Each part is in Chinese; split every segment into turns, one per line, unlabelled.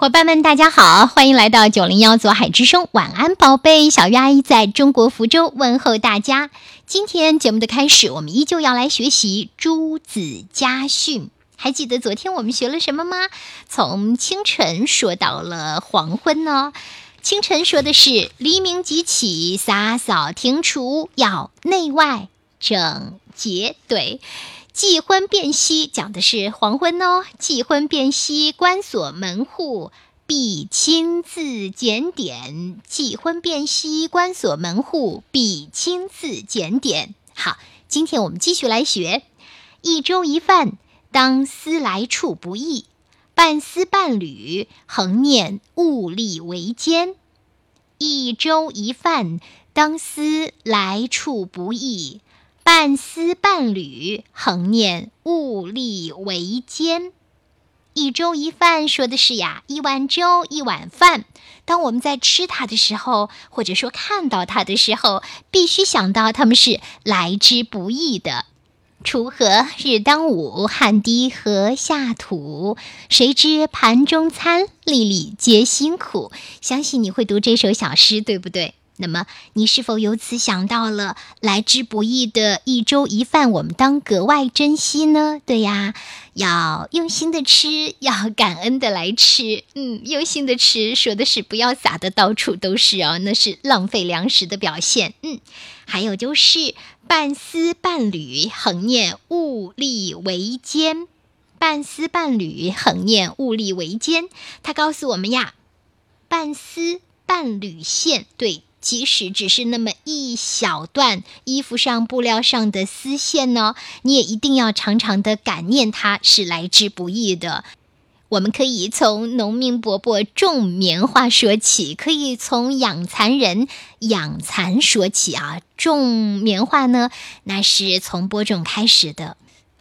伙伴们，大家好，欢迎来到九零幺左海之声，晚安，宝贝，小鱼阿姨在中国福州问候大家。今天节目的开始，我们依旧要来学习《朱子家训》。还记得昨天我们学了什么吗？从清晨说到了黄昏呢。清晨说的是黎明即起，洒扫庭除，要内外整洁。对。既婚便息，讲的是黄昏哦。既婚便息，关锁门户，必亲自检点。既婚便息，关锁门户，必亲自检点。好，今天我们继续来学。一粥一饭，当思来处不易；半丝半缕，恒念物力维艰。一粥一饭，当思来处不易。半丝半缕，恒念物力维艰。一粥一饭，说的是呀，一碗粥，一碗饭。当我们在吃它的时候，或者说看到它的时候，必须想到它们是来之不易的。锄禾日当午，汗滴禾下土。谁知盘中餐，粒粒皆辛苦。相信你会读这首小诗，对不对？那么，你是否由此想到了来之不易的一粥一饭，我们当格外珍惜呢？对呀，要用心的吃，要感恩的来吃。嗯，用心的吃，说的是不要撒的到处都是哦，那是浪费粮食的表现。嗯，还有就是半丝半缕，恒念物力维艰。半丝半缕，恒念物力维艰。他告诉我们呀，半丝半缕线，对。即使只是那么一小段衣服上、布料上的丝线呢，你也一定要常常的感念它是来之不易的。我们可以从农民伯伯种棉花说起，可以从养蚕人养蚕说起啊。种棉花呢，那是从播种开始的。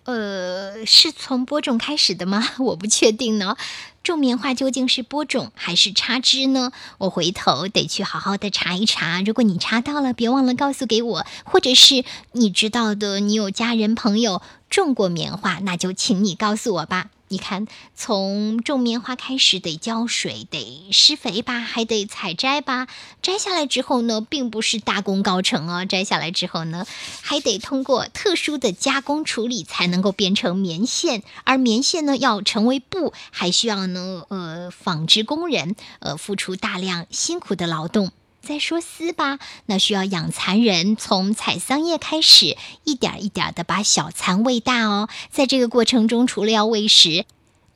呃，是从播种开始的吗？我不确定呢。种棉花究竟是播种还是插枝呢？我回头得去好好的查一查。如果你查到了，别忘了告诉给我。或者是你知道的，你有家人朋友种过棉花，那就请你告诉我吧。你看，从种棉花开始得浇水，得施肥吧，还得采摘吧。摘下来之后呢，并不是大功告成哦。摘下来之后呢，还得通过特殊的加工处理，才能够变成棉线。而棉线呢，要成为布，还需要呢，呃，纺织工人呃付出大量辛苦的劳动。再说丝吧，那需要养蚕人从采桑叶开始，一点一点的把小蚕喂大哦。在这个过程中，除了要喂食，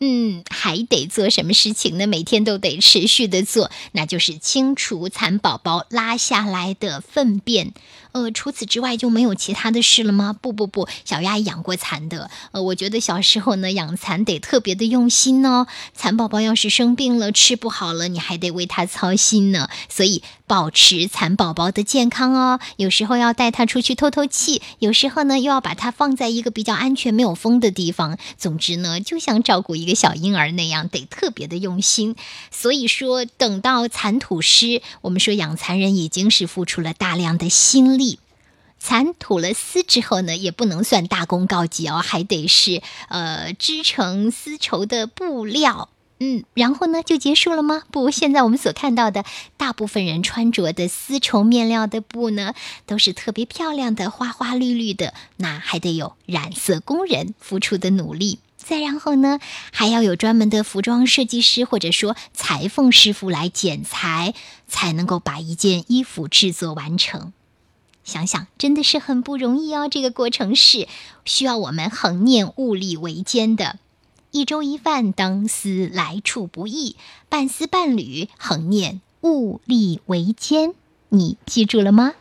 嗯，还得做什么事情呢？每天都得持续的做，那就是清除蚕宝宝拉下来的粪便。呃，除此之外就没有其他的事了吗？不不不，小丫养过蚕的。呃，我觉得小时候呢，养蚕得特别的用心哦。蚕宝宝要是生病了，吃不好了，你还得为它操心呢。所以保持蚕宝宝的健康哦。有时候要带它出去透透气，有时候呢又要把它放在一个比较安全、没有风的地方。总之呢，就像照顾一个小婴儿那样，得特别的用心。所以说，等到蚕吐湿，我们说养蚕人已经是付出了大量的心力。蚕吐了丝之后呢，也不能算大功告绩哦，还得是呃织成丝绸的布料，嗯，然后呢就结束了吗？不，现在我们所看到的大部分人穿着的丝绸面料的布呢，都是特别漂亮的，花花绿绿的，那还得有染色工人付出的努力，再然后呢，还要有专门的服装设计师或者说裁缝师傅来剪裁，才能够把一件衣服制作完成。想想真的是很不容易哦，这个过程是需要我们恒念物力维艰的。一粥一饭，当思来处不易；半丝半缕，恒念物力维艰。你记住了吗？